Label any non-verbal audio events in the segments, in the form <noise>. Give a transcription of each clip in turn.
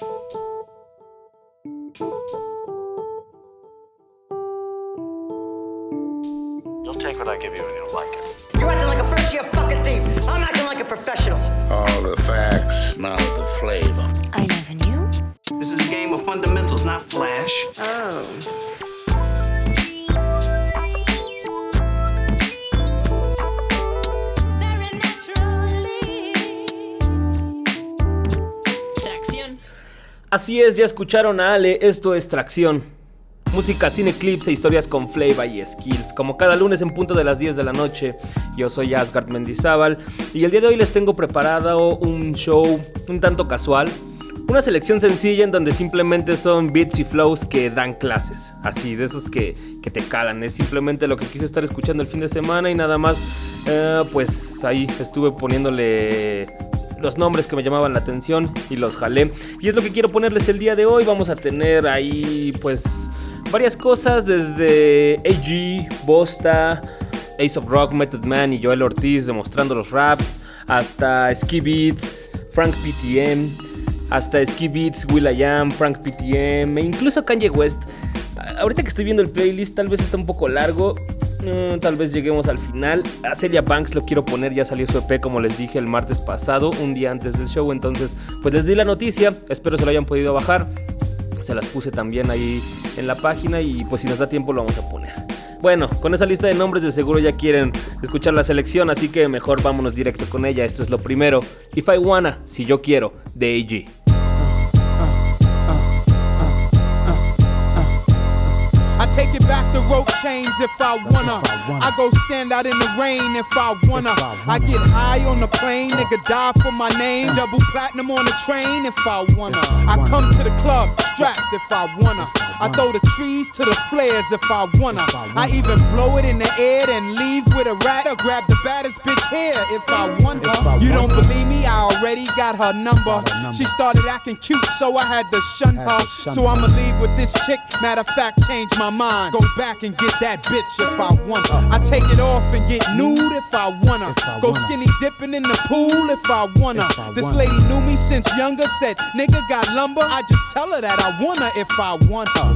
You'll take what I give you and you'll like it. You're acting like a first year fucking thief. I'm acting like a professional. All the facts, not the flavor. I never knew. This is a game of fundamentals, not flash. Oh. Así es, ya escucharon a Ale, esto es Tracción. Música sin eclipse, historias con flavor y skills. Como cada lunes en punto de las 10 de la noche, yo soy Asgard Mendizábal y el día de hoy les tengo preparado un show un tanto casual. Una selección sencilla en donde simplemente son beats y flows que dan clases. Así, de esos que, que te calan. Es simplemente lo que quise estar escuchando el fin de semana y nada más. eh, pues ahí estuve poniéndole los nombres que me llamaban la atención y los jalé. Y es lo que quiero ponerles el día de hoy. Vamos a tener ahí pues varias cosas desde AG, Bosta, Ace of Rock, Method Man y Joel Ortiz demostrando los raps, hasta Ski Beats, Frank PTM, hasta Ski Beats, Will.i.am, Frank PTM e incluso Kanye West. Ahorita que estoy viendo el playlist tal vez está un poco largo, Tal vez lleguemos al final. A Celia Banks lo quiero poner, ya salió su EP como les dije el martes pasado, un día antes del show, entonces pues les di la noticia, espero se lo hayan podido bajar. Se las puse también ahí en la página y pues si nos da tiempo lo vamos a poner. Bueno, con esa lista de nombres de seguro ya quieren escuchar la selección, así que mejor vámonos directo con ella. Esto es lo primero. If I Wanna, si yo quiero, de AG. Take it back to rope chains if I wanna. I go stand out in the rain if I wanna. I get high on the plane, nigga die for my name. Double platinum on the train if I wanna. I come to the club strapped if I wanna. I throw the trees to the flares if I wanna. I even blow it in the air and leave with a rat or grab the baddest bitch here if I wanna. You don't believe me? I already got her number. She started acting cute, so I had to shun her. So I'ma leave with this chick. Matter of fact, change my mind. Go back and get that bitch if I want her. I take it off and get nude if I wanna. Go skinny dipping in the pool if I wanna. This lady knew me since younger. Said, nigga got lumber. I just tell her that I wanna if I want her.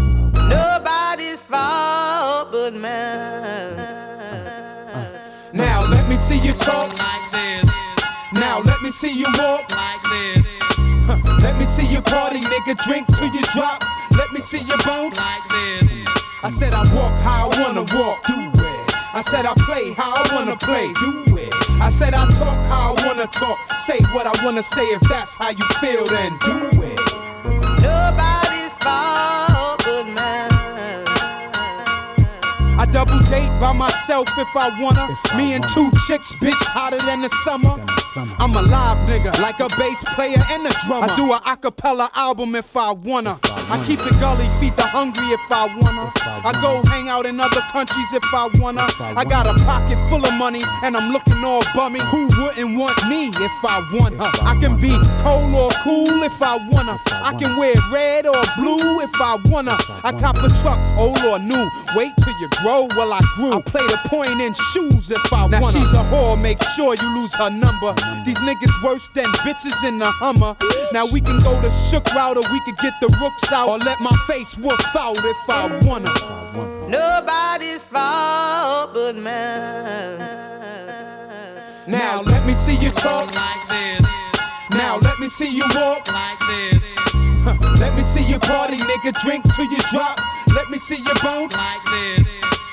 Nobody's fault but mine. Now let me see you talk. Like this, Now let me see you walk. like this, Huh. Let me see you party, nigga. Drink till you drop. Let me see you bounce. like this. I said I walk how I wanna walk, do it. I said I play how I wanna play, do it. I said I talk how I wanna talk, say what I wanna say. If that's how you feel, then do it. Double date by myself if I wanna. Me and two chicks, bitch, hotter than the summer. I'm a live nigga, like a bass player and a drummer. I do a acapella album if I wanna. I keep it gully, feed the hungry if I wanna. I go hang out in other countries if I wanna. I got a pocket full of money and I'm looking all bummy. Who wouldn't want me if I want her? I can be cold or cool if I wanna. I can wear red or blue if I wanna. I cop a truck, old or new. Wait till you grow. Well, I grew. I play the point in shoes if I wanna. Now she's a whore. Make sure you lose her number. These niggas worse than bitches in the Hummer. Now we can go the shook route or we could get the rooks out or let my face woof out if I wanna. Nobody's fault but mine. Now let me see you talk. Like this, Now let me see you walk. like this, Huh. Let me see you party, nigga. Drink till you drop. Let me see you bounce. like this.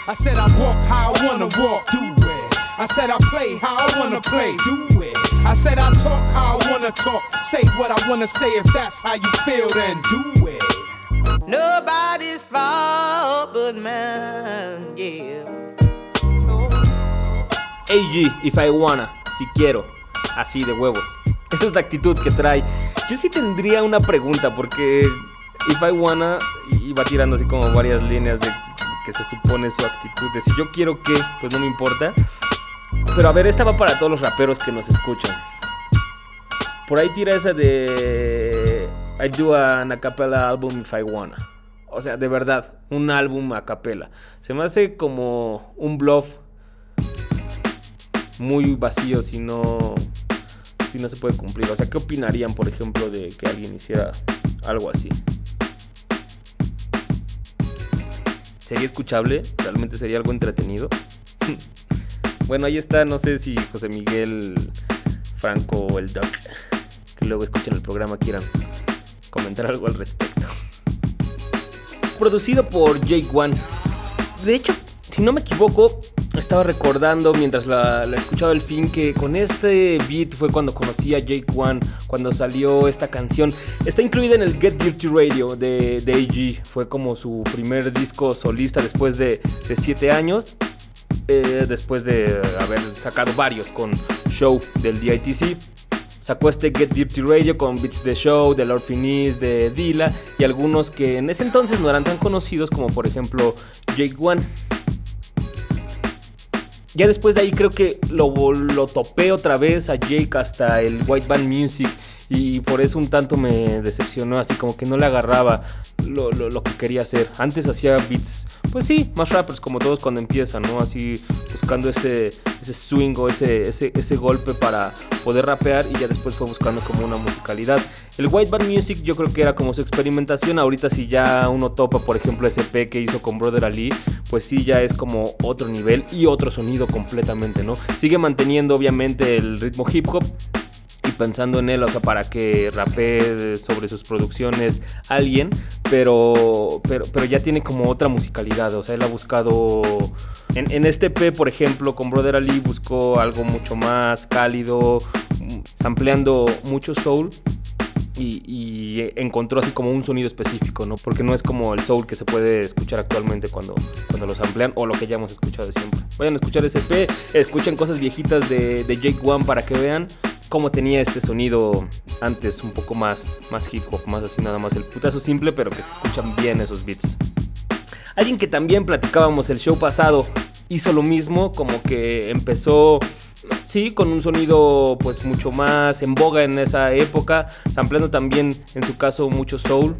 I said I walk how I wanna walk, do it. I said I play how I wanna play, do it. I said I talk how I wanna talk, say what I wanna say. If that's how you feel, then do it. Nobody's fault but mine. Yeah. AG, if I wanna, si quiero, así de huevos. Esa es la actitud que trae. Yo sí tendría una pregunta porque if I wanna iba tirando así como varias líneas de que se supone su actitud de si yo quiero que, pues no me importa. Pero a ver, esta va para todos los raperos que nos escuchan. Por ahí tira esa de I do an acapella album if I wanna. O sea, de verdad, un álbum a capela. Se me hace como un bluff muy vacío si no sí no se puede cumplir. O sea, ¿qué opinarían, por ejemplo, de que alguien hiciera algo así? ¿Sería escuchable? ¿Realmente sería algo entretenido? <laughs> bueno, ahí está, no sé si José Miguel Franco o el Doc, que luego escuchan el programa, quieran comentar algo al respecto. Producido por Jake One. De hecho, si no me equivoco, estaba recordando mientras la, la, escuchaba el fin que con este beat fue cuando conocí a Jake One, cuando salió esta canción. Está incluida en el Get Dirty Radio de, de AG. Fue como su primer disco solista después de 7 años. Eh, después de haber sacado varios con Show del DITC. Sacó este Get Dirty Radio con beats de Show, de Lord Finis, de Dilla y algunos que en ese entonces no eran tan conocidos como por ejemplo Jake One. Ya después de ahí creo que lo, lo topé otra vez a Jake hasta el White Band Music y por eso un tanto me decepcionó, así como que no le agarraba lo, lo, lo, que quería hacer. Antes hacía beats, pues sí, más rappers como todos cuando empiezan, ¿no? Así buscando ese, ese swing o ese, ese, ese golpe para poder rapear y ya después fue buscando como una musicalidad. El White Band Music yo creo que era como su experimentación, ahorita si ya uno topa, por ejemplo, ese P que hizo con Brother Ali, pues sí ya es como otro nivel y otro sonido completamente, ¿no? Sigue manteniendo obviamente el ritmo hip hop, pensando en él, o sea, para que rapee sobre sus producciones alguien, pero, pero, pero ya tiene como otra musicalidad, o sea, él ha buscado, en, en este P, por ejemplo, con Brother Ali buscó algo mucho más cálido, sampleando mucho soul. Y, y, encontró así como un sonido específico, ¿no? Porque no es como el soul que se puede escuchar actualmente cuando, cuando los amplian o lo que ya hemos escuchado siempre. Vayan a escuchar ese P, escuchen cosas viejitas de, de Jake One para que vean cómo tenía este sonido antes, un poco más, más hip hop, más así nada más el putazo simple, pero que se escuchan bien esos beats. Alguien que también platicábamos el show pasado hizo lo mismo, como que empezó, sí, con un sonido pues mucho más en boga en esa época, sampleando también en su caso mucho soul,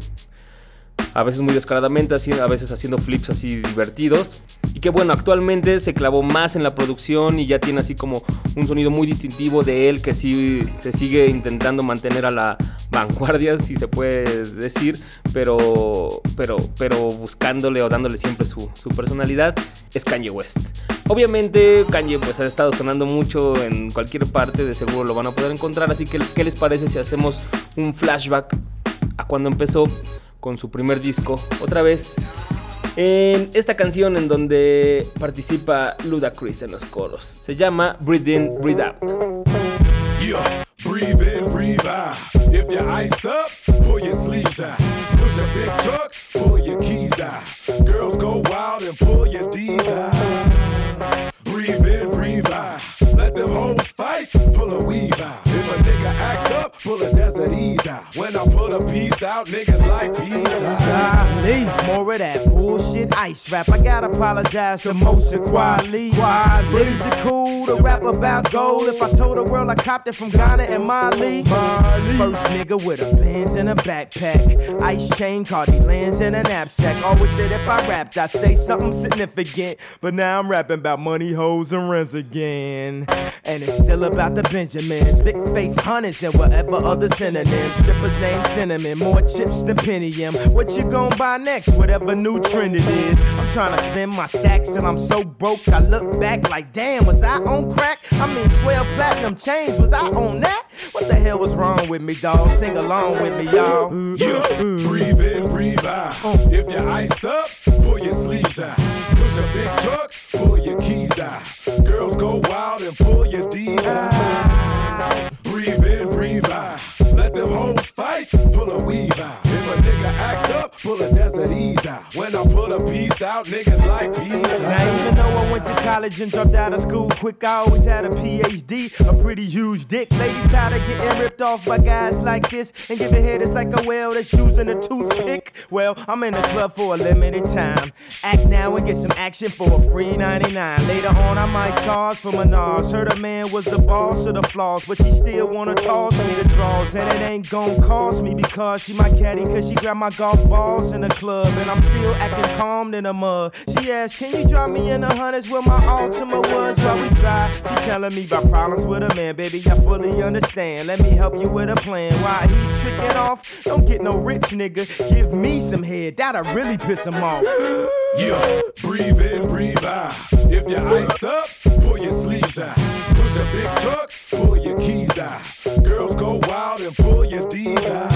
a veces muy descaradamente, a veces haciendo flips así divertidos. Y que bueno, actualmente se clavó más en la producción y ya tiene así como un sonido muy distintivo de él que sí se sigue intentando mantener a la vanguardia, si se puede decir, pero, pero, pero buscándole o dándole siempre su, su personalidad, es Kanye West. Obviamente Kanye pues ha estado sonando mucho en cualquier parte, de seguro lo van a poder encontrar, así que ¿qué les parece si hacemos un flashback a cuando empezó? Con su primer disco, otra vez en esta canción en donde participa Ludacris en los coros. Se llama Breathe In, Breathe Out. Breathe in, breathe out. If you're iced up, pull your sleeves out. Push a big truck, pull your keys out. Girls go wild and pull your D's out. Breathe in, breathe out. Let them hoes fight, pull a weave out. I pull a piece out, niggas like peace out. Golly, more of that bullshit ice rap. I gotta apologize to most of Quali. Ladies are cool to rap about gold. If I told the world I copped it from Ghana and Mali. First nigga with a Benz and a backpack. Ice chain, Cardi lands in a knapsack. Always said if I rapped, I'd say something significant. But now I'm rapping about money, hoes, and rims again. And it's still about the Benjamins, big face hunters, and whatever other synonyms. Strippers named Cinnamon, more chips than Pentium. What you gon' buy next? Whatever new trend it is. I'm trying to spend my stacks, and I'm so broke. I look back like, damn, was I on crack? I mean, 12 platinum chains, was I on that? What the hell was wrong with me, dawg? Sing along with me, y'all. Yeah, breathe in, breathe out. If you're iced up, pull your sleeves out. Push a big truck, pull your keys out. Girls go wild and pull your D's out. Breathe in, breathe out. Let them hoes fight, pull a weave out. A nigga act up, pull a desert ease out. When I pull a piece out, niggas like peace Now, even though I went to college and dropped out of school quick, I always had a PhD, a pretty huge dick. Ladies tired of getting ripped off by guys like this and give giving head is like a whale that's using a toothpick. Well, I'm in the club for a limited time. Act now and get some action for a free 99. Later on, I might charge for Menage. Heard a man was the boss of the flaws, but she still wanna toss me the draws. And it ain't gon' cost me because she my caddy, she grabbed my golf balls in the club. And I'm still acting calm in the mud. She asked, Can you drop me in the hundreds where my Altima was while we drive. She telling me about problems with a man, baby. I fully understand. Let me help you with a plan. Why he tricking off? Don't get no rich nigga. Give me some head, that'll really piss him off. <gasps> Yeah, breathe in, breathe out. If you're iced up, pull your sleeves out. Push a big truck, pull your keys out. Girls go wild and pull your D's out.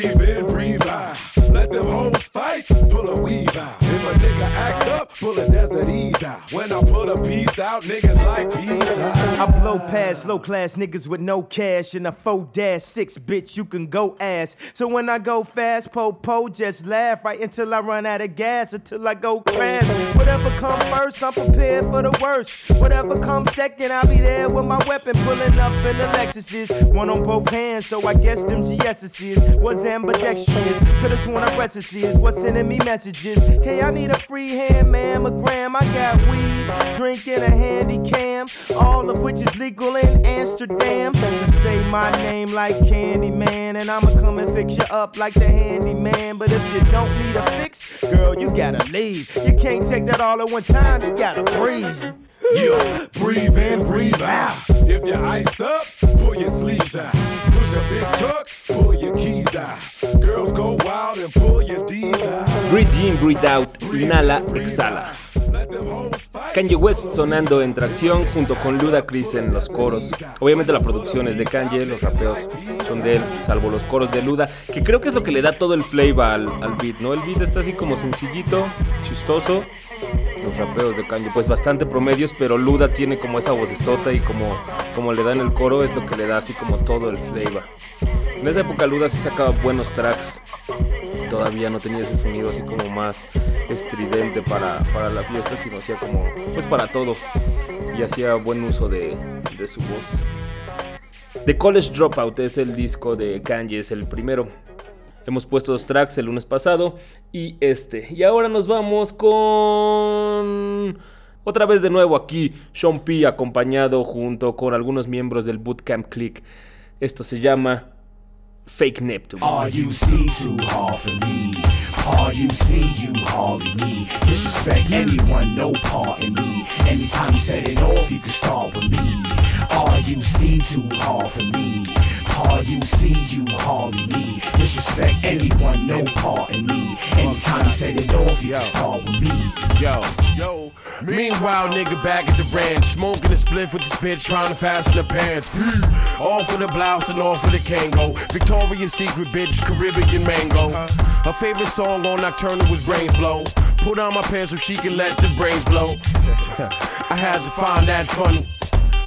Breathe in, breathe out. Let them hoes fight, pull a weave out. If a nigga act up, pull a desert ease out. When I pull a piece out, niggas like peace. I blow past low class niggas with no cash in a 4 dash 6, bitch, you can go ass. So when I go fast, po po, just laugh right until I run out of gas, until I go crash. Whatever come first, I'm prepared for the worst. Whatever comes second, I'll be there with my weapon, pulling up in the Lexuses. One on both hands, so I guess them GS's was ambidextrous. Could've sworn I recipes, what's sending me messages? Okay, I need a free hand, I got weed, drinking a handy cam, all of which is legal in Amsterdam. To say my name like Candyman, and I'ma come and fix you up like the handyman. But if you don't need a fix, girl, you gotta leave. You can't take that all at one time, you gotta breathe. Yeah, breathe in, breathe out. If you're iced up, pull your sleeves out. Breathe in, breathe out, inhala, exhala. Kanye West sonando en tracción junto con Ludacris en los coros. Obviamente la producción es de Kanye, los rapeos son de él, salvo los coros de Luda, que creo que es lo que le da todo el flavor al, al beat, ¿no? El beat está así como sencillito, chistoso. Los rapeos de Kanye, pues bastante promedios, pero Luda tiene como esa vocesota y como, como le da en el coro es lo que le da así como todo el flavor. En esa época Luda sí sacaba buenos tracks. Todavía no tenía ese sonido así como más estridente para, para la fiesta, sino hacía como, pues para todo. Y hacía buen uso de, de su voz. The College Dropout es el disco de Kanye, es el primero. Hemos puesto dos tracks el lunes pasado y este. Y ahora nos vamos con... Otra vez de nuevo aquí, Sean P acompañado junto con algunos miembros del Bootcamp Click. Esto se llama Fake Neptune. Are you see too hard for me? Are you see you hardly me? Disrespect anyone, no part in me. Anytime you set it off, you can start with me. Are you see too hard for me? Are you see you hardly me? Disrespect anyone, no part in me. Anytime you set it off, you can start with me. Yo, yo. Meanwhile, nigga back at the ranch, smoking a spliff with this bitch, trying to fasten the pants. all for the blouse and all for the Kango. Victoria's Secret bitch, Caribbean mango. Her favorite song on Nocturnal was Brains Blow. Put on my pants so she can let the brains blow. <laughs> I had to find that funny.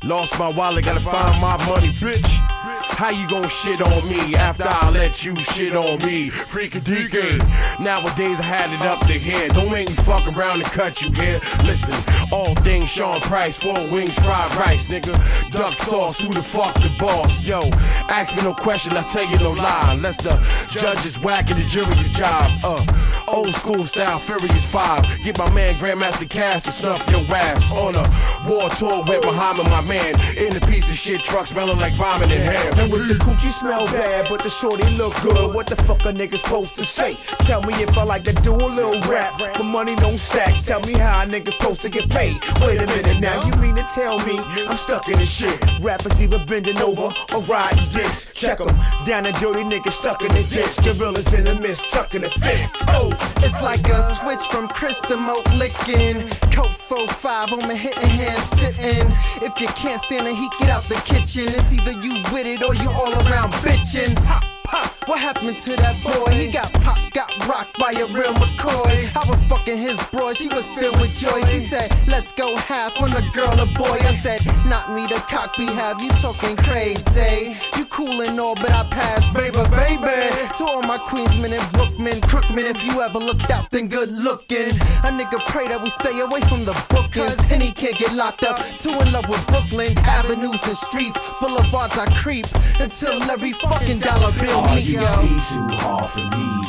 Lost my wallet, gotta find my money, bitch. How you gon' shit on me after I let you shit on me? Freakin' DK. Nowadays I had it up to here. Don't make me fuck around and cut you here. Listen, all things Sean Price, four wings, fried rice, nigga. Duck sauce, who the fuck the boss? Yo, ask me no question, I tell you no lie. Unless the judge is whack and the jury is jive. Uh, old school style, Furious Five. Get my man Grandmaster Cass to snuff your ass on a war tour with Muhammad, my man. In a piece of shit truck smelling like vomit and ham. And with the coochie smell bad, but the shorty look good. What the fuck a nigga supposed to say? Tell me if I like to do a little rap, but money don't stack. Tell me how a nigga supposed to get paid. Wait a minute now, you mean to tell me I'm stuck in this shit? Rappers either bending over or riding dicks. Check 'em down a dirty nigga stuck in the ditch. Gorillas in the mist, tucking the fit. Oh, It's like a switch from Chris to Moat licking. Coat 4-5 on my hitting hand sitting. If you can't stand the heat, get out the kitchen. It's either you with it or you all around bitching. What happened to that boy? He got popped, got rocked by a real McCoy. I was fucking his bro, she was filled with joy. She said, Let's go half on a girl or boy. I said, Not me, the cock be have you talking crazy. You cool and all, but I pass, baby, baby. To all my Queensmen and Brookmen, Crookmen, if you ever looked out, then good looking. A nigga pray that we stay away from the book, cause Henny can't get locked up. Two in love with Brooklyn, avenues and streets, boulevards I creep until every fucking dollar bill Hard you see too hard for me.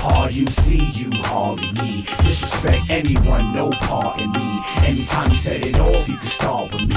Hard you see you hardly me. Disrespect anyone, no part in me. Anytime you set it off, you can start with me.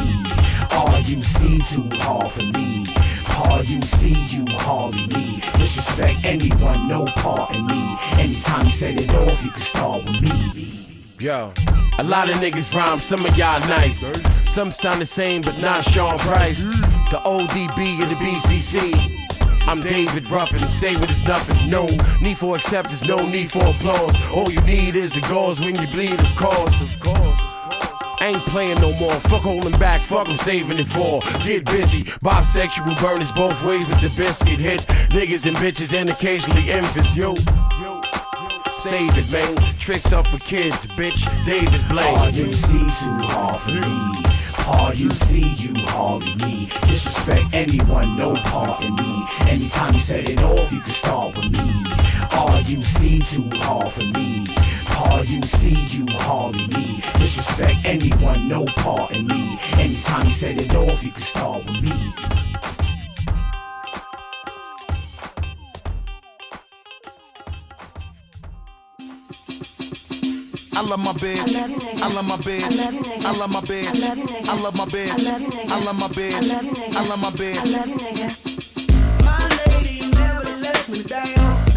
Hard you see too hard for me. Hard you see you hardly me. Disrespect anyone, no part in me. Anytime you set it off, you can start with me. Yo. A lot of niggas rhyme, some of y'all nice. Some sound the same, but not Sean Price. The ODB and the BCC. I'm David Ruffin, say what is nothing. No need for acceptance, no need for applause. All you need is the gauze when you bleed, of course. Of course. Ain't playing no more. Fuck holding back. Fuck I'm saving it for. Get busy. Bisexual burners both ways with the biscuit hits. Niggas and bitches and occasionally infants. Yo. Save it, man. Tricks are for kids, bitch. David Blaine. Are you see too hard for me? Paul, you see you hauling me. Disrespect anyone, no part in me. Anytime you set it off, you can start with me. All you see too hard for me. Paul, you see you hauling me. Disrespect anyone, no part in me. Anytime you set it off, you can start with me. I love my bitch. I love my bitch. I love my bitch. I love my bitch. I love my bitch. I love my bitch. My lady never lets me down.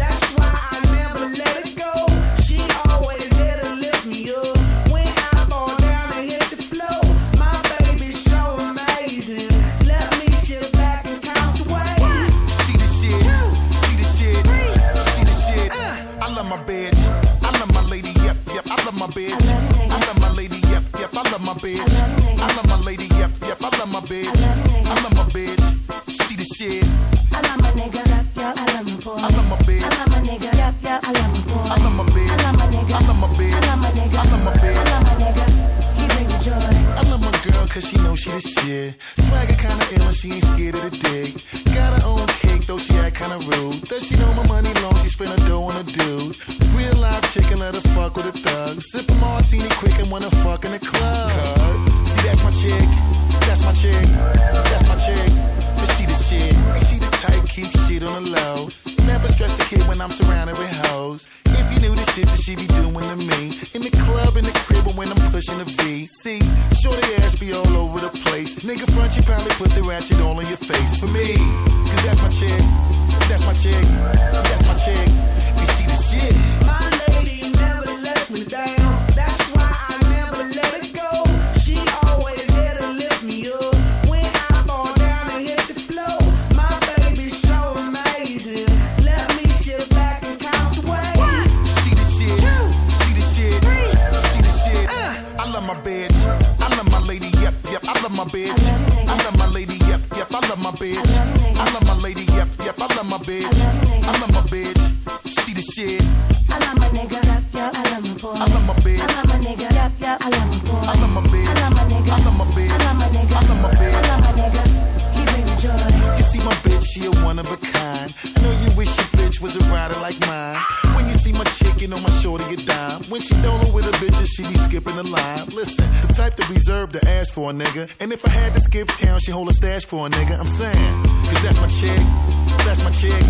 shorty a dime. When she rolling with her bitches, she be skipping the line. Listen, the type that reserve to ask for a nigga. And if I had to skip town, she hold a stash for a nigga. I'm saying, cause that's my chick, that's my chick,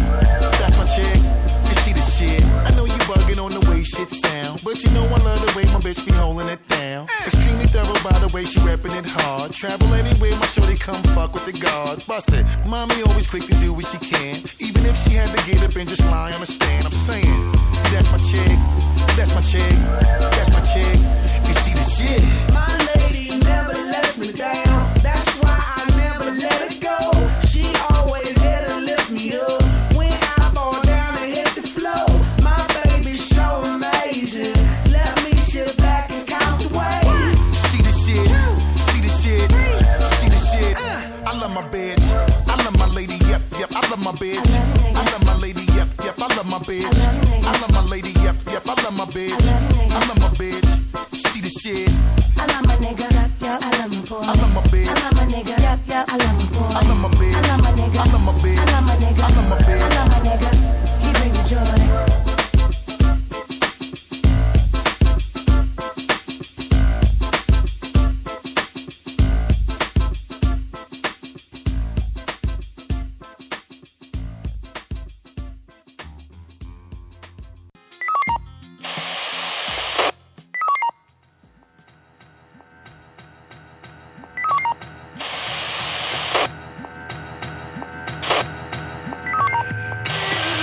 that's my chick see the shit. I know you bugging on the way shit sound, but you know I love the way my bitch be holding it down. Extremely thorough by the way she rapping it hard. Travel anywhere, my shorty come fuck with the guard. Bust it, mommy always quick to do what she can, even if she had to get up and just lie on the stand. I'm saying, that's my chick, that's my chick, that's my chick, and see the shit. My lady never lets me down.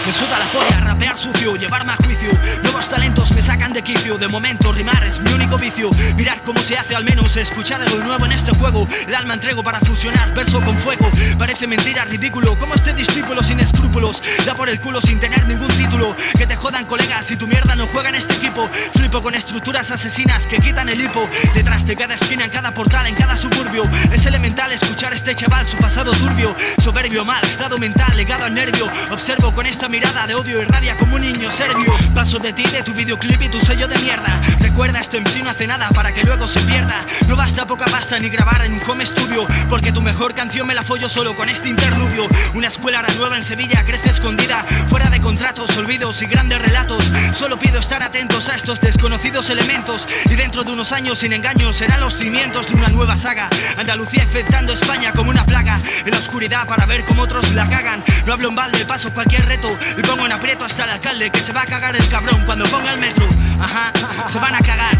Me suda la polla, rapear sucio, llevarme a juicio. Nuevos talentos me sacan de quicio. De momento, rimar es mi único vicio. Mirar cómo se hace al menos, escuchar algo nuevo en este juego. El alma entrego para fusionar verso con fuego. Parece mentira, ridículo. Como este discípulo sin escrúpulos. Da por el culo sin tener ningún título. Que te jodan, colegas, si tu mierda no juega en este equipo. Flipo con estructuras asesinas que quitan el hipo. Detrás de cada esquina, en cada portal, en cada suburbio. Es elemental escuchar a este chaval, su pasado turbio. Soberbio, mal, estado mental, legado al nervio. Observo con esta mirada de odio y rabia como un niño serbio. Paso de ti, de tu videoclip y tu sello de mierda. Recuerda, este MC no hace nada para que luego se pierda. No basta poca pasta ni grabar en un home studio. Porque tu mejor canción me la follo solo con este interludio. Una escuela nueva en Sevilla crece escondida. Fuera de contratos, olvidos y grandes relatos. Solo pido estar atentos a estos desconocidos elementos. Y dentro de unos años, sin engaños, serán los cimientos de una nueva saga. Andalucía infectando España como una plaga. En la oscuridad para ver cómo otros la cagan. No hablo en balde, paso cualquier reto. Y pongo en aprieto hasta el alcalde que se va a cagar el cabrón cuando ponga el metro. Ajá, se van a cagar.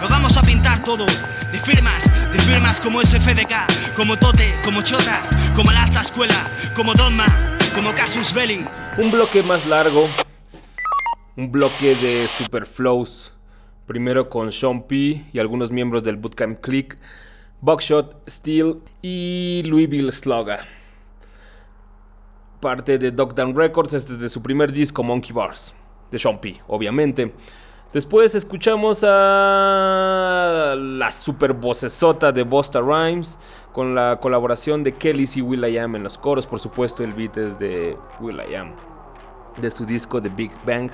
Lo vamos a pintar todo. De firmas, de firmas como SFDK, como Tote, como Chota, como la alta escuela, como Dogma, como Casus Belli. Un bloque más largo. Un bloque de super flows. Primero con Sean P y algunos miembros del Bootcamp Click. Buckshot, Steel y Louisville Slugger. Parte de Down Records, este es de su primer disco Monkey Bars. De Sean P, obviamente. Después escuchamos a la super vocesota de Busta Rhymes con la colaboración de Kelly y Will.i.am en los coros. Por supuesto, el beat es de Will.i.am de su disco The Big Bang.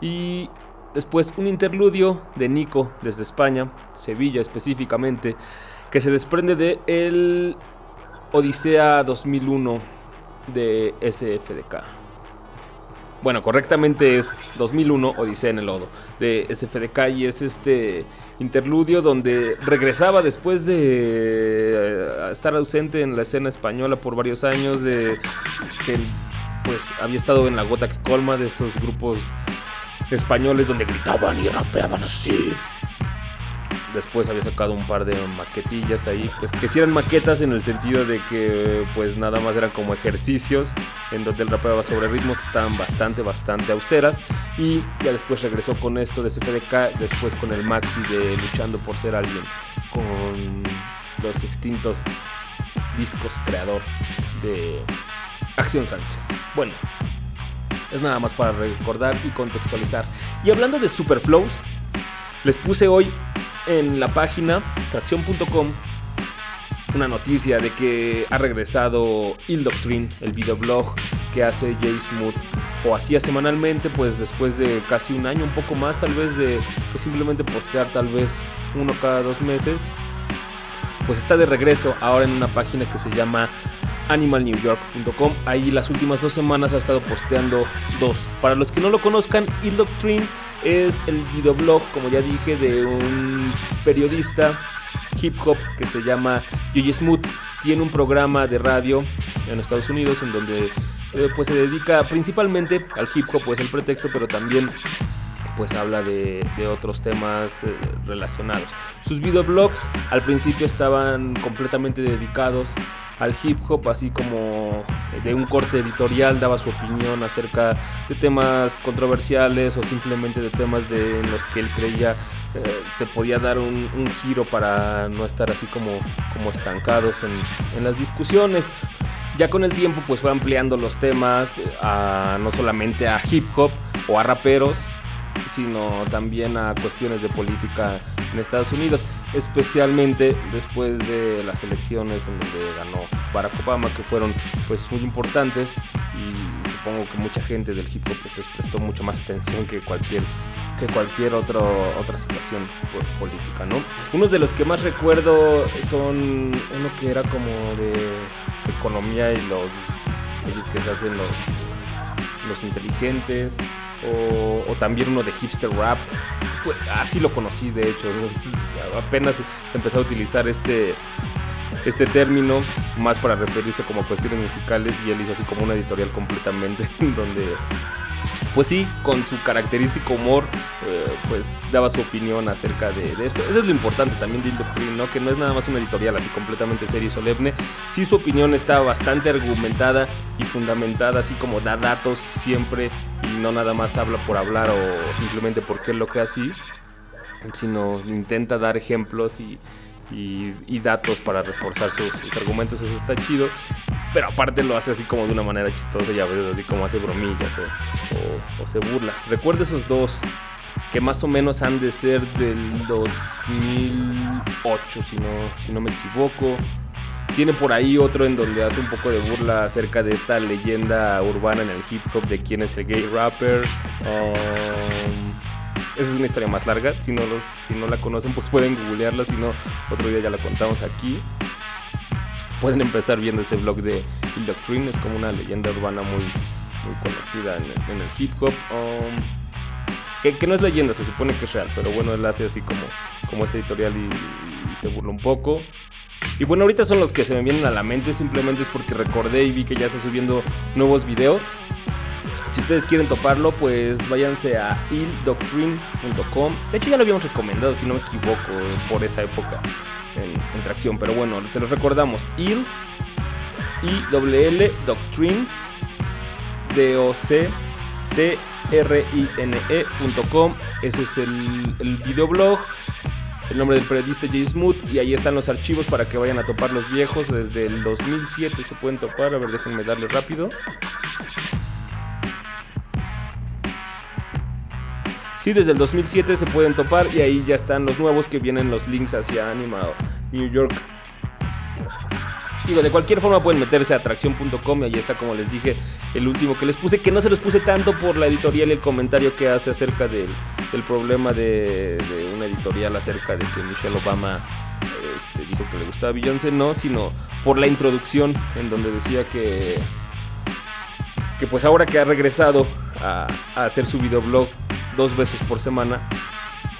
Y después un interludio de Nico desde España, Sevilla específicamente, que se desprende de el Odisea 2001 de SFDK. Bueno, correctamente es 2001 Odisea en el Lodo de SFDK y es este interludio donde regresaba después de eh, estar ausente en la escena española por varios años, de que pues había estado en la gota que colma de estos grupos españoles donde gritaban y rapeaban así. Después había sacado un par de maquetillas ahí, pues que sí eran maquetas en el sentido de que pues nada más eran como ejercicios en donde él rapeaba sobre ritmos, estaban bastante, bastante austeras. Y ya después regresó con esto de CFDK, después con el Maxi de Luchando por ser alguien, con los extintos discos creador de Acción Sánchez. Bueno, es nada más para recordar y contextualizar. Y hablando de Superflows, les puse hoy en la página tracción.com una noticia de que ha regresado Il Doctrine, el videoblog que hace Jay Smooth o hacía semanalmente, pues después de casi un año, un poco más tal vez de que simplemente postear tal vez uno cada dos meses, pues está de regreso ahora en una página que se llama animalnewyork.com. Ahí las últimas dos semanas ha estado posteando dos. Para los que no lo conozcan, Il Doctrine es el videoblog, como ya dije, de un periodista hip hop que se llama Yoyi Smooth. Tiene un programa de radio en Estados Unidos en donde eh, pues se dedica principalmente al hip hop, pues el pretexto, pero también pues habla de, de otros temas eh, relacionados. Sus videoblogs al principio estaban completamente dedicados al hip hop, así como de un corte editorial daba su opinión acerca de temas controversiales o simplemente de temas de, en los que él creía eh, se podía dar un, un, giro para no estar así como, como estancados en, en las discusiones. Ya con el tiempo pues fue ampliando los temas a, no solamente a hip hop o a raperos, sino también a cuestiones de política en Estados Unidos, especialmente después de las elecciones en donde ganó Barack Obama, que fueron pues muy importantes y supongo que mucha gente del hip hop pues, prestó mucho más atención que cualquier que cualquier otro, otra situación política, ¿no? Unos de los que más recuerdo son uno que era como de economía y los que se hacen los, los inteligentes, o, también uno de hipster rap. Así lo conocí, de hecho. Apenas se empezó a utilizar este, este término más para referirse como a cuestiones musicales y él hizo así como una editorial completamente <laughs> donde pues sí, con su característico humor, eh, pues daba su opinión acerca de, de, esto. Eso es lo importante también de Indoctrine, ¿no? Que no es nada más una editorial así completamente seria y solemne. Sí, su opinión está bastante argumentada y fundamentada, así como da datos siempre y no nada más habla por hablar o simplemente porque lo cree así, sino intenta dar ejemplos y, y, y datos para reforzar sus, sus, argumentos, eso está chido. Pero aparte lo hace así como de una manera chistosa y a veces así como hace bromillas o, se burla. Recuerdo esos dos que más o menos han de ser del 2008, si no, si no me equivoco. Tiene por ahí otro en donde hace un poco de burla acerca de esta leyenda urbana en el hip hop de quién es el gay rapper. Um, esa es una historia más larga. Si no, si no la conocen, pues pueden googlearla. Si no, otro día ya la contamos aquí. Pueden empezar viendo ese blog de Indoctrine. Es como una leyenda urbana muy, muy conocida en el, en el hip hop. Um, que, que, no es leyenda, se supone que es real. Pero bueno, él hace así como, como este editorial y, y se burla un poco. Y bueno, ahorita son los que se me vienen a la mente. Simplemente es porque recordé y vi que ya está subiendo nuevos videos. Si ustedes quieren toparlo, pues váyanse a ildoctrine.com. De hecho, ya lo habíamos recomendado, si no me equivoco, por esa época en, tracción. Pero bueno, se los recordamos. Il, I-L-L, Doctrine, D-O-C-T-R-I-N-E.com. Ese es el, el videoblog el nombre del periodista Jay Smooth y ahí están los archivos para que vayan a topar los viejos desde el 2007 se pueden topar a ver déjenme darle rápido Sí, desde el 2007 se pueden topar y ahí ya están los nuevos que vienen los links hacia Anima New York. Digo, de cualquier forma pueden meterse a atracción.com y ahí está, como les dije, el último que les puse, que no se los puse tanto por la editorial y el comentario que hace acerca del, problema de, una editorial acerca de que Michelle Obama este, dijo que le gustaba Beyoncé, no, sino por la introducción en donde decía que, que pues ahora que ha regresado a, hacer su videoblog dos veces por semana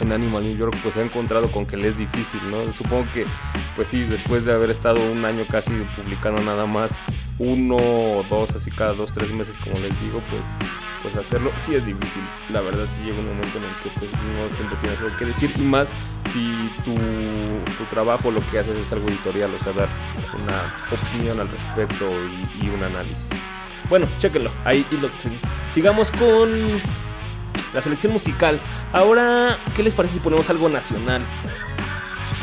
en Animal New York pues ha encontrado con que le es difícil, ¿no? Supongo que pues sí, después de haber estado un año casi publicando nada más uno o dos, así cada dos, tres meses como les digo, pues pues hacerlo sí es difícil. La verdad sí llega un momento en el que pues no siempre tienes algo que decir y más si tu, tu trabajo lo que haces es algo editorial, o sea, dar una opinión al respecto y un análisis. Bueno, chéquenlo, ahí y lo Sigamos con la selección musical. Ahora, ¿qué les parece si ponemos algo nacional?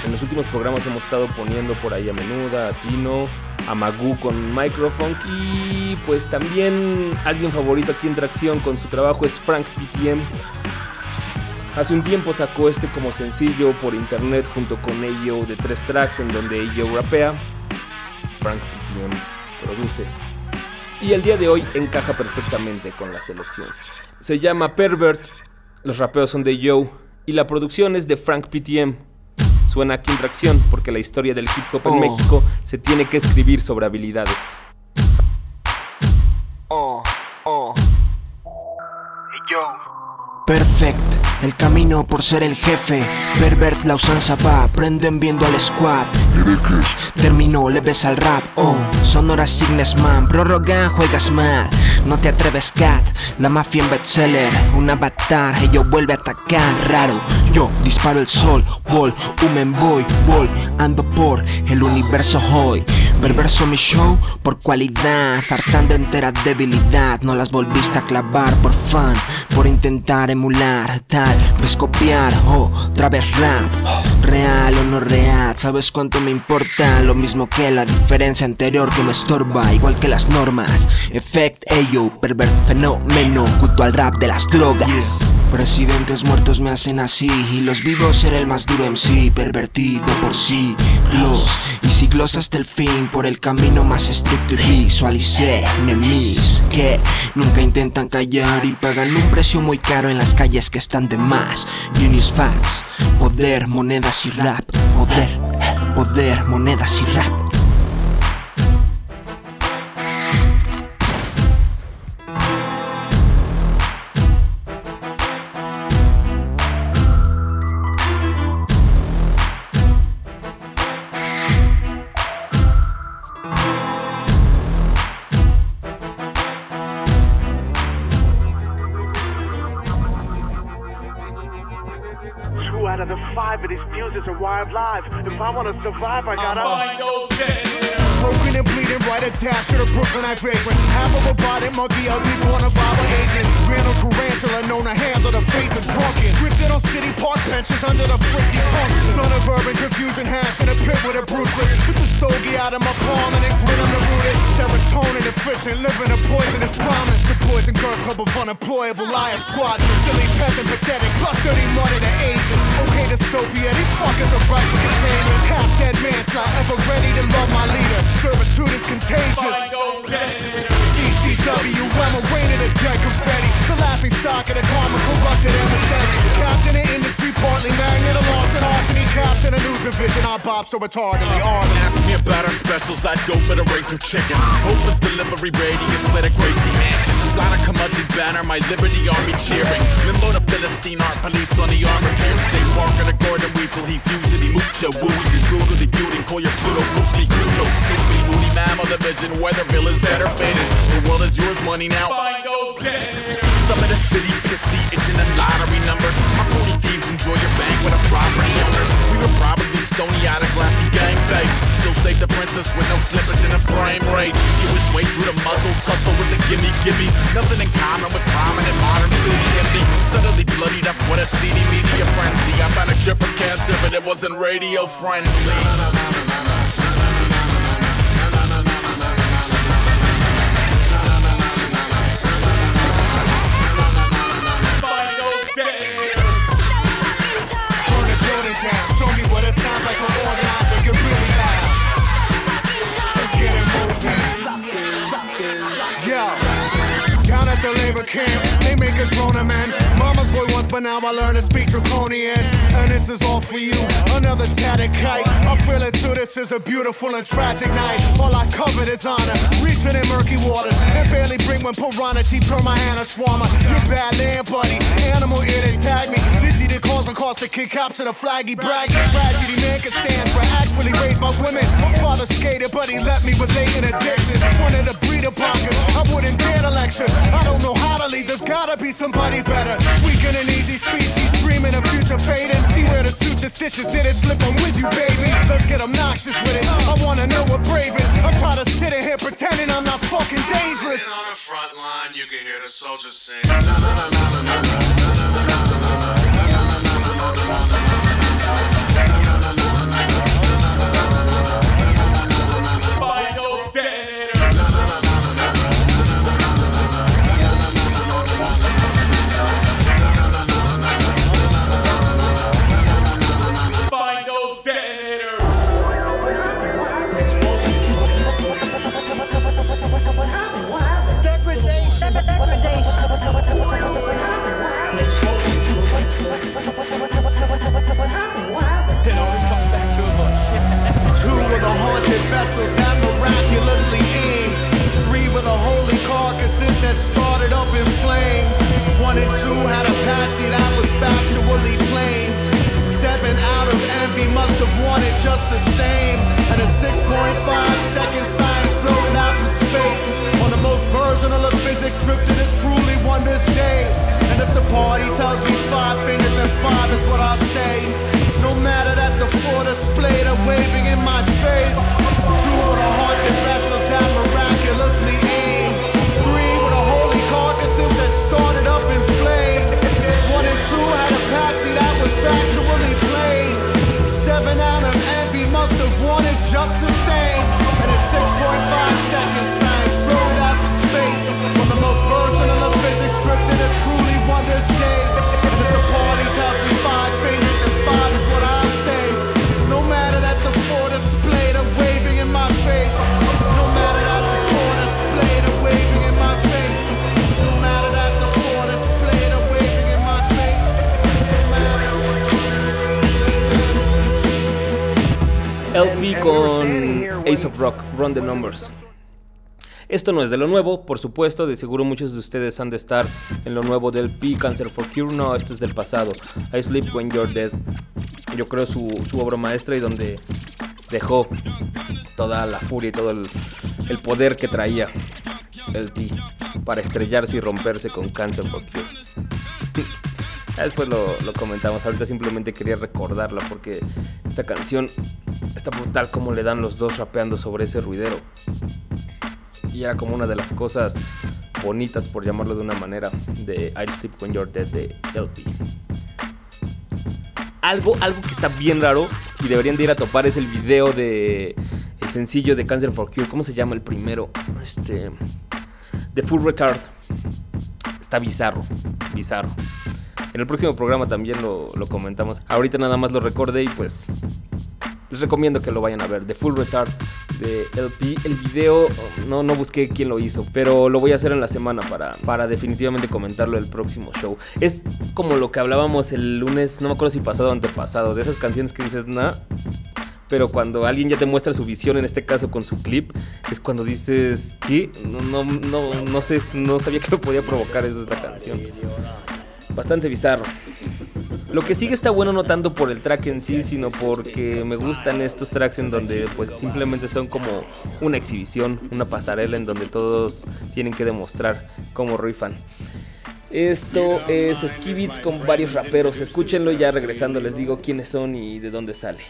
En los últimos programas hemos estado poniendo por ahí a Menuda, a Tino, a Magoo con Microphone y pues también alguien favorito aquí en Tracción con su trabajo es Frank PTM. Hace un tiempo sacó este como sencillo por internet junto con Ayo de tres tracks en donde Ayo rapea, Frank PTM produce. Y el día de hoy encaja perfectamente con la selección. Se llama Pervert, los rapeos son de Joe y la producción es de Frank PTM. Suena aquí en tracción porque la historia del hip hop en oh. México se tiene que escribir sobre habilidades. Oh, oh. Hey, Joe. Perfect, el camino por ser el jefe. Pervert la usanza va, prenden viendo al squad. Terminó, le ves al rap, oh. Sonora Signes Man, prórroga, juegas mal. No te atreves, cat. La mafia en bestseller, un avatar, ello vuelve a atacar, raro. Yo disparo el sol, wall, humen boy, wall. Ando por el universo hoy. Perverso mi show por cualidad, hartando entera debilidad. No las volviste a clavar por fan, por intentar emular, tal vez copiar, oh, otra vez rap, oh, real o no real, sabes cuánto me importa, lo mismo que la diferencia anterior que me estorba, igual que las normas, effect, ello, pervert, fenómeno, culto al rap de las drogas. Presidentes muertos me hacen así y los vivos ser el más duro en sí, pervertido por sí, los y siglos hasta el fin por el camino más estricto y visualicé enemies que nunca intentan callar y pagan un precio muy caro en las calles que están de más. Unis facts, poder, monedas y rap, poder, poder, monedas y rap. Two out of the five of these fuses are wired live. If I wanna survive, I gotta. I Broken and bleeding, right attached to the Brooklynite vagrant. Half of a body monkey, I'll be one of our agent. Random tarantula known to handle the face of drunken. Drifted on city park benches under the fritzy tongue. Son of urban confusion, hash in a pit with a bruiser. Put the stogie out of my palm and then grin on the rooted. Serotonin efficient, living a poisonous promise. The poison girl club of unemployable liar squad. Silly peasant, pathetic, plus dirty money to ages. Okay, dystopia, these fuckers are right for containment. Half dead man, not ever ready to love my leader. Servitude is contagious. CCW, I'm a rain of the dead confetti. The laughing stock of the karma corrupted emissary. Captain partly magnet, a lost and arsony. Caps in a news division, I bob so retardedly armed. Ask me about our specials, I dope at a razor chicken. Hopeless delivery radius, split a crazy mansion. Got a curmudgeon banner, my liberty army cheering. Limbo the Philistine art police on the armor piercing. Walker the Gordon Weasel, he's usually mucho woozy. Brutally feuding, call your Pluto goofy, Pluto snoopy. Moody mammal division, Weatherville is better faded. The world is yours, money now. Find those Some of the city pissy, itching the lottery numbers. My 40 enjoy your bank with a property owners. We were probably stony out of glassy gang base. Still save the princess with no slippage in a frame rate. Get his way through the muzzle, tussle with the gimme gimme. Nothing in common with prominent modern city empty. Suddenly bloodied up with a CD media frenzy. I found a cure for cancer, but it wasn't radio friendly. Now I learned to speak draconian. And this is all for you, another tatted kite. I feel it too, this is a beautiful and tragic night. All I covered is honor, reaching in murky waters. And barely bring when piranha teeth turn my hand a. You're bad land, buddy. Animal ear they tag me. Dizzy the calls and calls to kick cops to the flaggy braggy. Tragedy man can stand for actually raised by women. My father skated, but he left me with latent addiction. Wanted to breed a pocket, I wouldn't dare to lecture. I don't know how to lead, there's gotta be somebody better. Weaken an easy species, dreaming of future and see where the suture stitches did it slip. I'm with you, baby. Let's get obnoxious with it. I wanna know what brave is. I'm tired of sitting here pretending I'm not fucking dangerous. On the front line, you can hear the soldiers sing. The vessels that miraculously aimed. Three were the holy carcasses that started up in flames. One and two had a patsy that was factually plain. Seven out of envy must have wanted just the same. And a 6.5 second science floated out to space. On the most virginal of physics, drifted a truly wondrous day. And if the party tells me five fingers and five is what I say. No matter that the four displayed are waving in my face. Two of the haunted vessels that miraculously aim. Three were the holy carcasses that started up in flames. One and two had a patsy that was factually plain. Seven out of envy must have wanted just the same. And in 6.5 seconds, science thrown out to space. When the most virginal of physics drifted a truly wondrous day. If the party tells me five fingers LP con Ace of Rock, Run the Numbers. Esto no es de lo nuevo, por supuesto, de seguro muchos de ustedes han de estar en lo nuevo del P, Cancer for Cure, no, esto es del pasado. I Sleep When You're Dead. Yo creo su, su obra maestra y donde dejó toda la furia y todo el, poder que traía el P para estrellarse y romperse con Cancer for <laughs> después lo, comentamos. Ahorita simplemente quería recordarla porque esta canción está brutal como le dan los dos rapeando sobre ese ruidero. Y era como una de las cosas bonitas, por llamarlo de una manera, de I Sleep When You're Dead de LP. Algo, algo que está bien raro y deberían de ir a topar es el video de el sencillo de Cancer for Cure. ¿Cómo se llama el primero? Este. The Full Retard. Está bizarro, bizarro. En el próximo programa también lo, lo comentamos. Ahorita nada más lo recordé y pues les recomiendo que lo vayan a ver. The Full Retard de LP. El video, no, no busqué quién lo hizo, pero lo voy a hacer en la semana para, para definitivamente comentarlo el próximo show. Es como lo que hablábamos el lunes, no me acuerdo si pasado o antepasado, de esas canciones que dices, nah. Pero cuando alguien ya te muestra su visión, en este caso con su clip, es cuando dices, ¿qué? No, no, no, sé, no sabía que me podía provocar eso esta canción. Bastante bizarro. Lo que sigue está bueno no tanto por el track en sí, sino porque me gustan estos tracks en donde pues simplemente son como una exhibición, una pasarela en donde todos tienen que demostrar cómo rifan. Esto es Skibits con varios raperos. Escúchenlo y ya regresando les digo quiénes son y de dónde sale.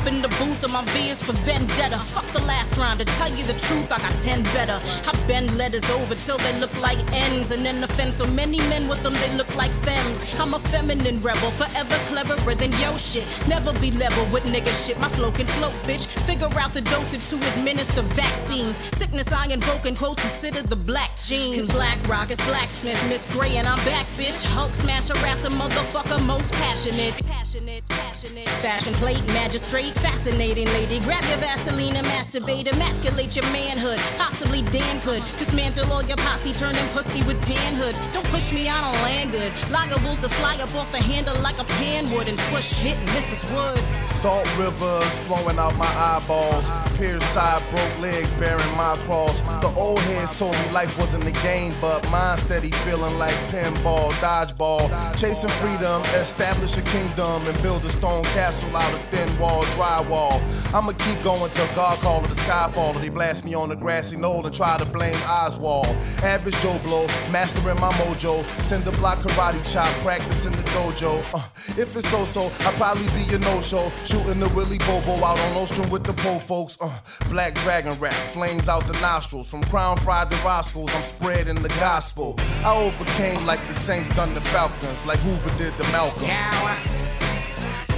Up in the booth of my V is for vendetta. Fuck the last round, to tell you the truth, I got 10 better. I bend letters over till they look like N's and then offend so many men with them they look like femmes. I'm a feminine rebel, forever cleverer than yo shit. Never be level with nigga shit, my flow can float, bitch. Figure out the dosage to administer vaccines. Sickness I invoke and quote consider the black genes. Black rock is blacksmith, Miss Gray and I'm back, bitch. Hulk smash harass a motherfucker most passionate. Passionate, passionate. Fashion plate, magistrate, fascinating lady. Grab your Vaseline and masturbate, emasculate your manhood. Possibly Dan could dismantle all your posse, turning pussy with tan hoods. Don't push me, I don't land good. Liable to fly up off the handle like a pan would and swoosh hit Mrs. Woods. Salt rivers flowing out my eyeballs. Pierced side, broke legs bearing my cross. The old heads told me life wasn't a game, but mine steady feeling like pinball, dodgeball. Chasing freedom, establish a kingdom, and build a stone castle out of thin wall, drywall. I'ma keep going till God call it the skyfall, or they blast me on the grassy knoll and try to blame Oswald. Average Joe Blow, mastering my mojo. Send the block karate chop, practicing the dojo. Uh, if it's so so, I'll probably be a no show. Shooting the Willy Bobo out on Ostrom with the po folks. Uh, Black Dragon rap, flames out the nostrils. From Crown Fried to Roscoe's, I'm spreading the gospel. I overcame like the Saints done the Falcons, like Hoover did the Malcolm. Yeah,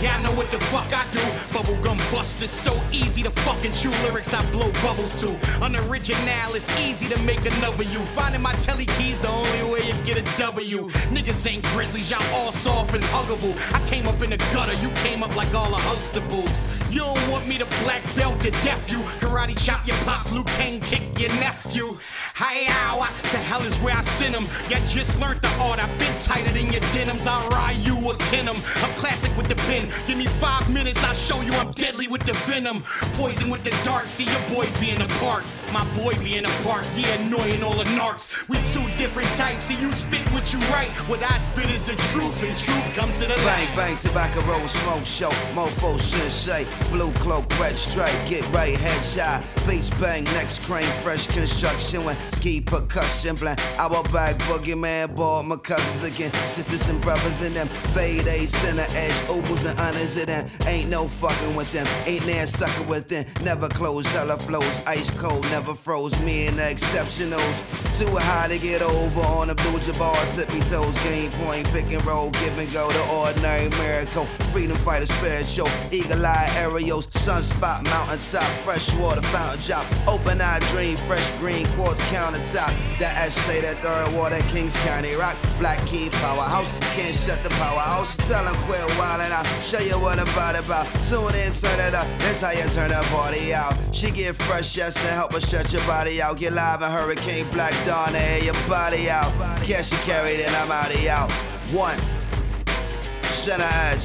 I know what the fuck I do. Bubblegum busters, so easy to fucking chew lyrics I blow bubbles to. Unoriginal, it's easy to make another you. Finding my telly keys the only way you get a W. Niggas ain't grizzlies, y'all all soft and huggable. I came up in the gutter, you came up like all the Huxtables. You don't want me to black belt to death you. Karate chop your pops, Luke Kang kick your nephew. Hi, to hell is where I send him. You just learned the art, I've been tighter than your denims. I'll ride you a Kenem. I'm classic with the pen. Give me five minutes, I'll show you I'm deadly with the venom. Poison with the dart, see your boys being apart. My boy being apart, yeah, annoying all the narcs. We two different types, see you spit what you write. What I spit is the truth, and truth comes to the light. Bang, bang, tobacco roll, smoke show. Mofo shit say. Blue cloak, red stripe, get right, headshot. Face bang, next crane, fresh construction. When ski percussion, blend. Our bag, boogeyman, ball, my cousins again. Sisters and brothers in them. Fade A, center edge, ovals and honors in them. Ain't no fucking with them. Ain't there sucker with them. Never close, hella flows. Ice cold, never froze. Me and the exceptionals. Too high to get over on a blue jabbar, tippy toes. Game point, pick and roll, give and go. The ordinary miracle. Freedom fighter, spirit show. Eagle eye aerials. Sunspot, mountaintop. Fresh water fountain drop. Open eye dream. Fresh green quartz countertop. That S say that third water, Kings County rock. Black key powerhouse. Can't shut the powerhouse. Tell them quit wildin' out. Show you what I'm about about. Tune in, turn it up. That's how you turn the party out. She get fresh just to help her your body out. Get live Hurricane Black body out. You and I'm.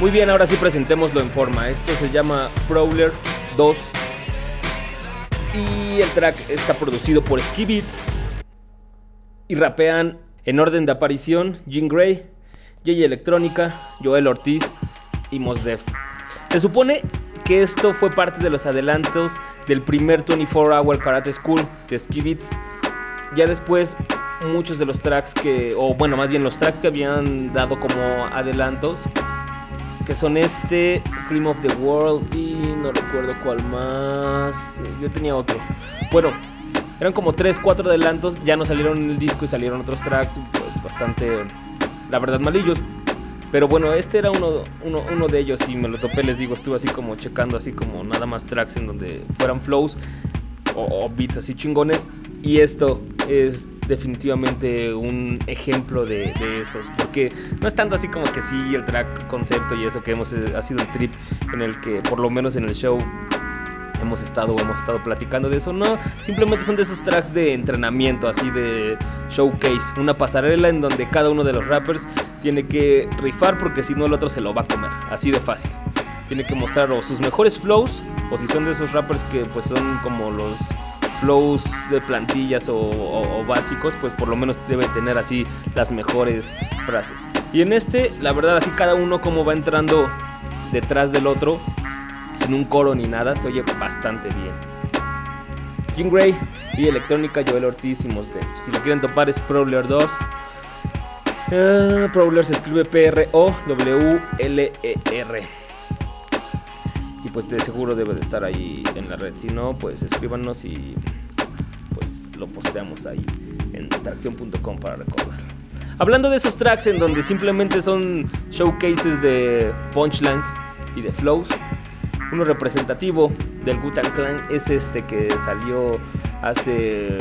Muy bien, ahora sí presentémoslo en forma. Esto se llama Prowler 2. Y el track está producido por Skibit. Y rapean en orden de aparición Jean Grey, Jay Electrónica, Joel Ortiz y Mos Def. Se supone que esto fue parte de los adelantos del primer 24 Hour Karate School de Ski Beats. Ya después muchos de los tracks que, o bueno, más bien los tracks que habían dado como adelantos, que son este, Cream of the World y no recuerdo cuál más. Yo tenía otro. Bueno, eran como 3, 4 adelantos, ya no salieron en el disco y salieron otros tracks, pues bastante, la verdad, malillos. Pero bueno, este era uno, uno, uno, de ellos y me lo topé, les digo, estuve así como checando así como nada más tracks en donde fueran flows o, o beats así chingones. Y esto es definitivamente un ejemplo de, esos. Porque no es tanto así como que sí el track concepto y eso que hemos ha sido el trip en el que por lo menos en el show hemos estado hemos estado platicando de eso. No, simplemente son de esos tracks de entrenamiento, así de showcase, una pasarela en donde cada uno de los rappers tiene que rifar porque si no el otro se lo va a comer, así de fácil. Tiene que mostrar o sus mejores flows o si son de esos rappers que pues son como los flows de plantillas o, o, o, básicos, pues por lo menos debe tener así las mejores frases. Y en este, la verdad, así cada uno como va entrando detrás del otro, sin un coro ni nada, se oye bastante bien. Jim Gray y electrónica Joel Ortiz. Si lo quieren topar es Prowler 2. Uh, Prowler se escribe P-R-O-W-L-E-R. Y pues de seguro debe de estar ahí en la red. Si no, pues escríbanos y pues lo posteamos ahí en tracción.com para recordar. Hablando de esos tracks en donde simplemente son showcases de punchlines y de flows, uno representativo del Gutan Clan es este que salió hace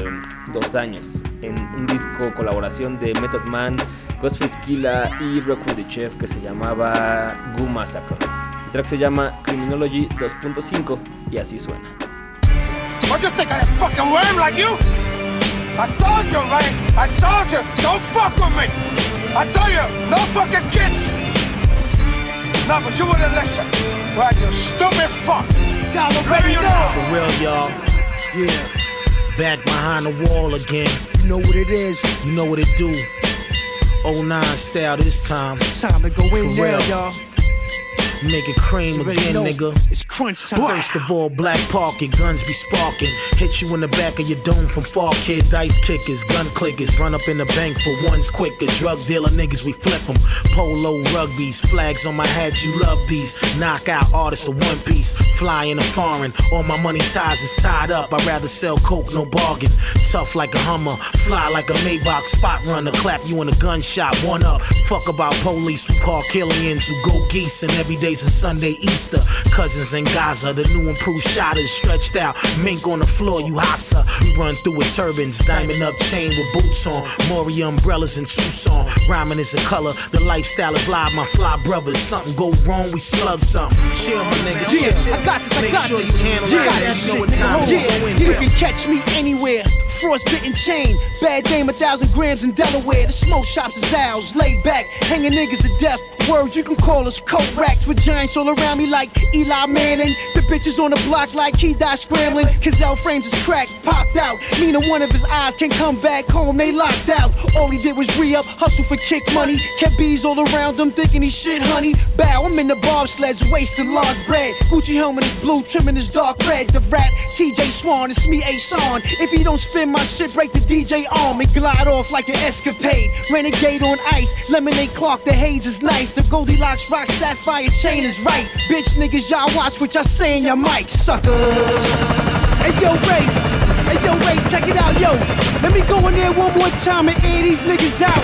dos años en un disco colaboración de Method Man, Ghostface Killa y Rockwell the Chef que se llamaba Goo Massacre. El track se llama Criminology 2.5 y así suena. I you, no fucking kids. No, but you wouldn't listen. Right, you stupid fuck. Maybe you know. For real, y'all. Yeah. Back behind the wall again. You know what it is. You know what it do. 09 style this time. It's time to go in For there, real. y'all. Make it cream again, nigga. It's crunch time. First of all, black parking, guns be sparking. Hit you in the back of your dome from far, kid. Dice kickers, gun clickers. Run up in the bank for ones quicker. Drug dealer niggas, we flip flip 'em. Polo rugbies, flags on my hat, you love these. Knockout artists of one piece. Fly in a foreign, all my money ties is tied up. I'd rather sell coke, no bargain. Tough like a Hummer, fly like a Maybach. Spot runner, clap you in a gunshot. One up, fuck about police. We call Killians who go geese, and every day's a Sunday Easter. Cousins in Gaza, the new improved shot is stretched out. Mink on the floor, you hassa. We run through with turbans, diamond up chain with boots on. Maury umbrellas in Tucson. Rhyming is a color, the lifestyle is live. My fly brothers, something go wrong, we slug something. Chill, my nigga, Yeah. I got this, I Make got sure this. you handle yeah, it. You know what time yeah. You can catch me anywhere. Frostbitten chain, bad dame, a thousand grams in Delaware. The smoke shops is ours, laid back, hanging niggas to death. Words you can call us coat racks with giants all around me like Eli Manning. The bitches on the block like he died scrambling. Cazell frames is cracked, popped out. Meaning one of his eyes can come back home, they locked out. All he did was re up, hustle for kick money. Kept bees all around him thinking he shit, honey. Bow, I'm in the bobsleds, wasting large bread. Gucci helmet is blue, trimming is dark red. The rap, TJ Swan, it's me, A Son. If he don't spin my shit, break the DJ arm and glide off like an escapade. Renegade on ice, lemonade clock, the haze is nice. The Goldilocks rock sapphire chain is right. Bitch niggas, y'all watch what y'all say in your mic, suckers. Hey yo, Ray. Hey yo, Ray, check it out, yo. Let me go in there one more time and air these niggas out.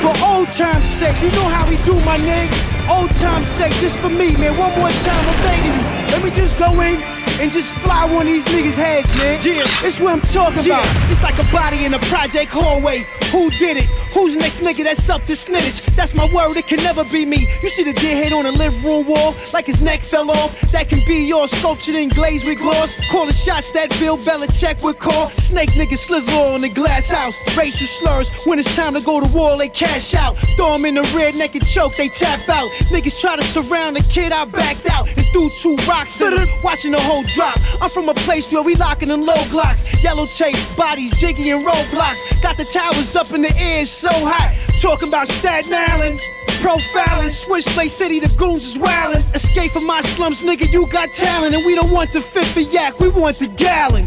For old time's sake, you know how we do, my nigga. Old time's sake, just for me, man. One more time, I'm begging you. Let me just go in and just fly one of these niggas' heads, man. Yeah, it's what I'm talking about. It's like a body in a project hallway. Who did it? Who's the next nigga that's up to snitch? That's my word, it can never be me. You see the dead head on the living room wall, like his neck fell off. That can be yours, sculptured in glaze with gloss. Call the shots that Bill Belichick would call. Snake niggas slither on the glass house. Racial slurs, when it's time to go to war, they cash out. Throw Throw 'em in the rear naked choke, they tap out. Niggas try to surround the kid, I backed out and threw two rocks at him, watching the whole drop. I'm from a place where we locking in low glocks. Yellow tape, bodies, jiggy and roadblocks. Got the towers up in the air, so hot. Talking about Staten Island. profiling. Switchblade City, the goons is wildin'. Escape from my slums, nigga, you got talent. And we don't want the fifth of yak, we want the gallon.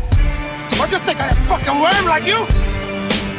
What you think I am fucking worm like you?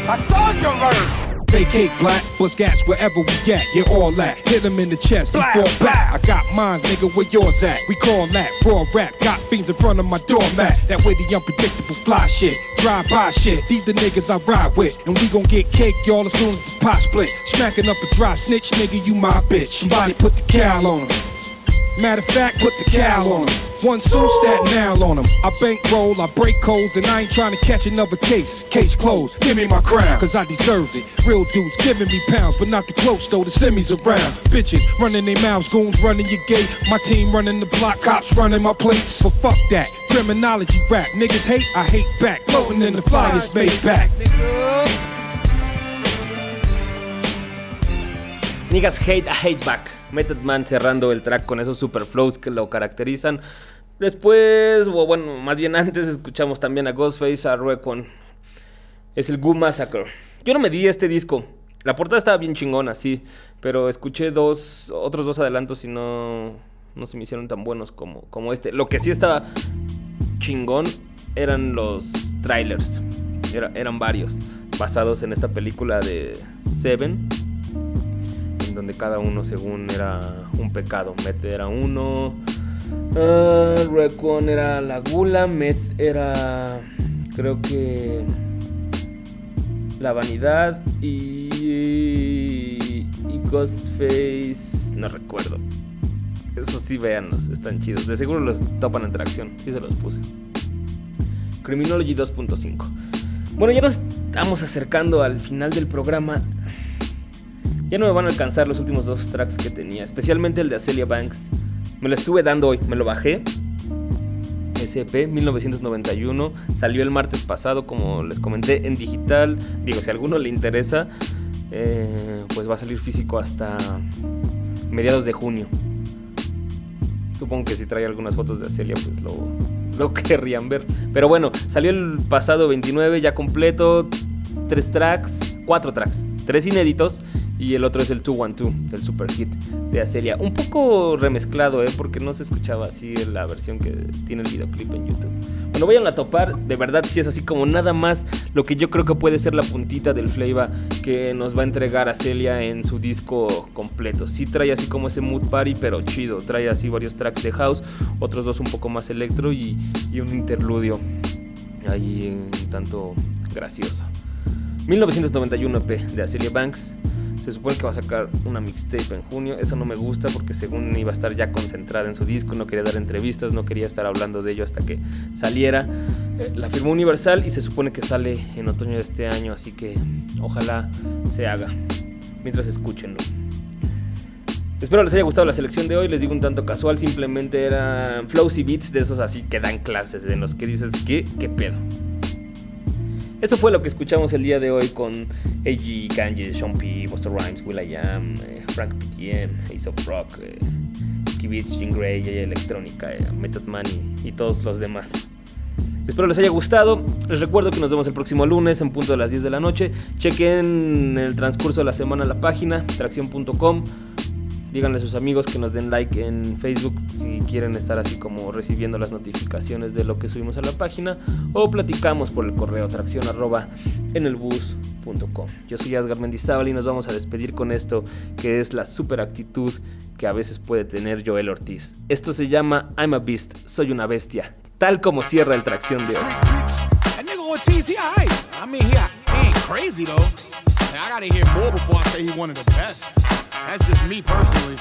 I told you learn. Vacate black, bust gats wherever we at. Yeah, all that. Hit them in the chest, Black, fall back. I got mines, nigga, where yours at? We call that raw rap. Got fiends in front of my doormat. That way the unpredictable fly shit. Drive by shit. These the niggas I ride with. And we gon' get cake, y'all, as soon as the pot split. Smacking up a dry snitch, nigga, you my bitch. Somebody put the cow on him. Matter of fact, put the cow on him. One soon stat now on him. I bankroll, I break codes, and I ain't trying to catch another case. Case closed, give me my crown, cause I deserve it. Real dudes giving me pounds, but not too close though, the semis around. Bitches running their mouths, goons running your gate. My team running the block, cops running my plates. But fuck that, criminology rap. Niggas hate, I hate back. Floating in the flyers made back. Niggas hate I hate back. Method Man cerrando el track con esos super flows que lo caracterizan. Después, o bueno, más bien antes, escuchamos también a Ghostface, a Recon. Es el Goo Massacre. Yo no me di este disco. La portada estaba bien chingona, sí. Pero escuché dos, otros dos adelantos y no, no se me hicieron tan buenos como, como este. Lo que sí estaba chingón eran los trailers. Era- eran varios. Basados en esta película de Seven. En donde cada uno según era un pecado. Met era uno. ah, Recon era la gula. Meth era. Creo que. La vanidad. Y. Y Ghostface. No recuerdo. Eso sí, véanlos. Están chidos. De seguro los topan en tracción. Sí se los puse. Criminology 2.5. Bueno, ya nos estamos acercando al final del programa. Ya no me van a alcanzar los últimos dos tracks que tenía, especialmente el de Acelia Banks. Me lo estuve dando hoy, me lo bajé. SP 1991 salió el martes pasado, como les comenté, en digital. Digo, si a alguno le interesa, eh, pues va a salir físico hasta mediados de junio. Supongo que si trae algunas fotos de Acelia, pues lo, lo <laughs> querrían ver. Pero bueno, salió el pasado 29 ya completo. Tres tracks, cuatro tracks, tres inéditos y el otro es el 212 del super hit de Acelia. Un poco remezclado, ¿eh? porque no se escuchaba así en la versión que tiene el videoclip en YouTube. Bueno, vayan a topar, de verdad si es así como nada más lo que yo creo que puede ser la puntita del flavor que nos va a entregar Acelia en su disco completo. Sí trae así como ese mood party, pero chido. Trae así varios tracks de house, otros dos un poco más electro y, y un interludio ahí un tanto gracioso. 1991 EP de Acelia Banks. Se supone que va a sacar una mixtape en junio. Eso no me gusta porque según iba a estar ya concentrada en su disco, no quería dar entrevistas, no quería estar hablando de ello hasta que saliera. Eh, la firmó Universal y se supone que sale en otoño de este año, así que ojalá se haga. Mientras escúchenlo. Espero les haya gustado la selección de hoy. Les digo un tanto casual, simplemente eran flows y beats de esos así que dan clases, de los que dices, ¿qué, qué pedo? Eso fue lo que escuchamos el día de hoy con A.G. Kanye, Sean P, Buster Rhymes, Will.i.am, eh, Frank PTM, Ace of Rock, eh, Beats, Jean Grey, Electrónica, eh, Method Man y, y todos los demás. Espero les haya gustado. Les recuerdo que nos vemos el próximo lunes en punto de las 10 de la noche. Chequen en el transcurso de la semana la página tracción.com. Díganle a sus amigos que nos den like en Facebook si quieren estar así como recibiendo las notificaciones de lo que subimos a la página o platicamos por el correo tracción arroba en el bus.com. Yo soy Asgar Mendizábal y nos vamos a despedir con esto que es la super actitud que a veces puede tener Joel Ortiz. Esto se llama I'm a Beast, soy una bestia, tal como cierra el tracción de hoy. That's just me personally.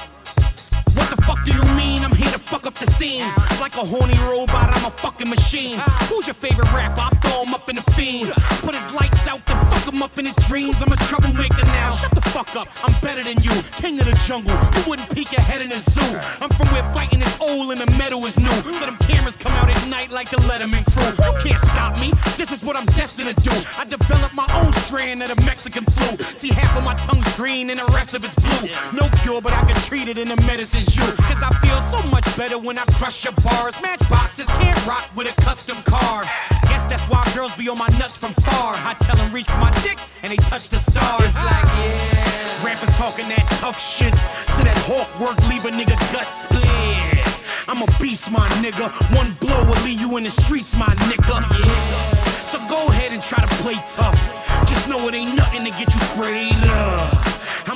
Fuck do you mean? I'm here to fuck up the scene. Like a horny robot, I'm a fucking machine. Who's your favorite rapper? I throw him up in the fiend. Put his lights out, then fuck him up in his dreams. I'm a troublemaker now. Shut the fuck up. I'm better than you. King of the jungle. Who wouldn't peek your head in a zoo? I'm from where fighting is old and the metal is new. So them cameras come out at night like the Letterman crew. You can't stop me. This is what I'm destined to do. I developed my own strand of the Mexican flu. See, half of my tongue's green and the rest of it's blue. No cure, but I can treat it in the medicine's you. Cause I feel so much better when I crush your bars. Matchboxes can't rock with a custom car. Guess that's why girls be on my nuts from far. I tell them reach for my dick and they touch the stars. It's like, yeah. Rappers talking that tough shit to that hawk work, leave a nigga gut split. I'm a beast, my nigga. One blow will leave you in the streets, my nigga. Yeah. So go ahead and try to play tough. Just know it ain't nothing to get you sprayed up.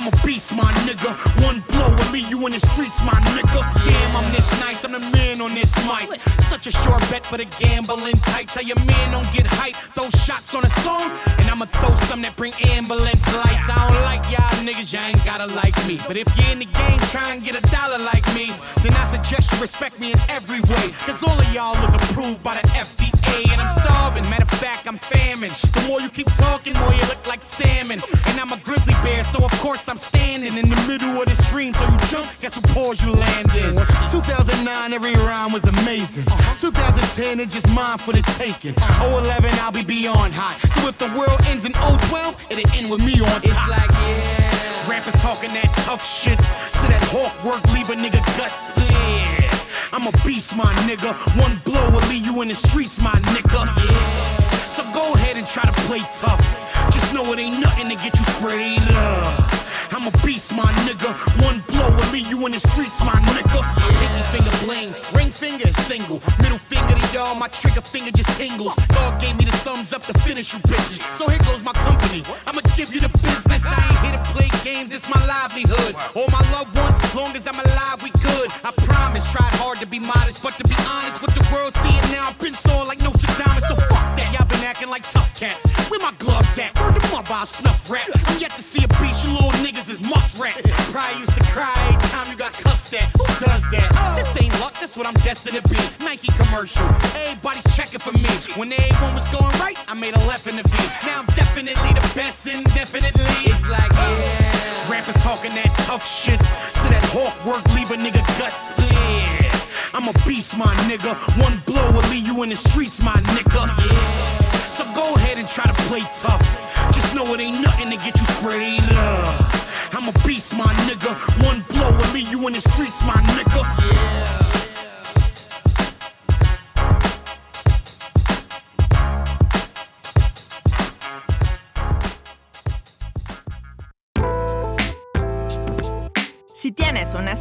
I'm a beast, my nigga. One blow will leave you in the streets, my nigga. Damn, I'm this nice, I'm the man on this mic. Such a sure bet for the gambling type. Tell your man don't get hype, throw shots on a song, and I'ma throw some that bring ambulance lights. I don't like y'all niggas, y'all ain't gotta like me. But if you're in the game, try and get a dollar like me, then I suggest you respect me in every way. Cause all of y'all look approved by the FDA, and I'm starving. Matter of fact, I'm famished. The more you keep talking, the more you look like salmon. And I'm a grizzly bear, so of course I'm standing in the middle of the stream. So you jump, guess what pause you land in? 2009, every rhyme was amazing. 2010, it's just mine for the taking. 011, I'll be beyond hot. So if the world ends in 012, it'll end with me on top. It's like, yeah. Rappers talking that tough shit. To that hawk work, leave a nigga gut split. I'm a beast, my nigga. One blow will leave you in the streets, my nigga. Yeah. So go ahead and try to play tough. Just know it ain't nothing to get you sprayed up. I'm a beast, my nigga. One blow will leave you in the streets, my nigga. Pinky finger blings, ring finger is single. Middle finger to y'all, my trigger finger just tingles. God gave me the thumbs up to finish you bitches. So here goes my company. I'ma give you the business. I ain't here to play games, this my livelihood. All my loved ones, long as I'm alive, we good. I promise, tried hard to be modest, but to be honest, with the world seeing now, I've been sore like Nostradamus. So fuck that, y'all been acting like tough cats. Where my gloves at? Word the up, I'll snuff rap. Destined to be. Nike commercial, everybody checking for me. When everyone was going right, I made a left in the V. Now I'm definitely the best, indefinitely. It's like, yeah. Rappers talking that tough shit. To that hawk work, leave a nigga gut split. I'm a beast, my nigga. One blow will leave you in the streets, my nigga. Yeah. So go ahead and try to play tough. Just know it ain't nothing to get you sprayed up. I'm a beast, my nigga. One blow will leave you in the streets, my nigga.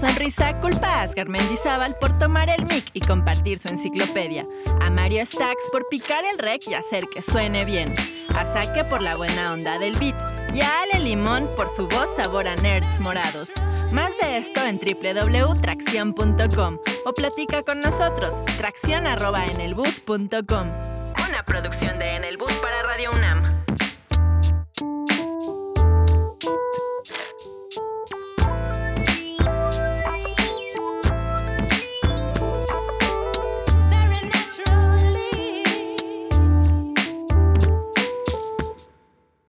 Sonrisa, culpa a Asgar Mendizábal por tomar el mic y compartir su enciclopedia. A Mario Stacks por picar el rec y hacer que suene bien. A Saque por la buena onda del beat. Y a Ale Limón por su voz sabor a nerds morados. Más de esto en www.tracción.com o platica con nosotros, tracción@enelbus.com. Una producción de En el Bus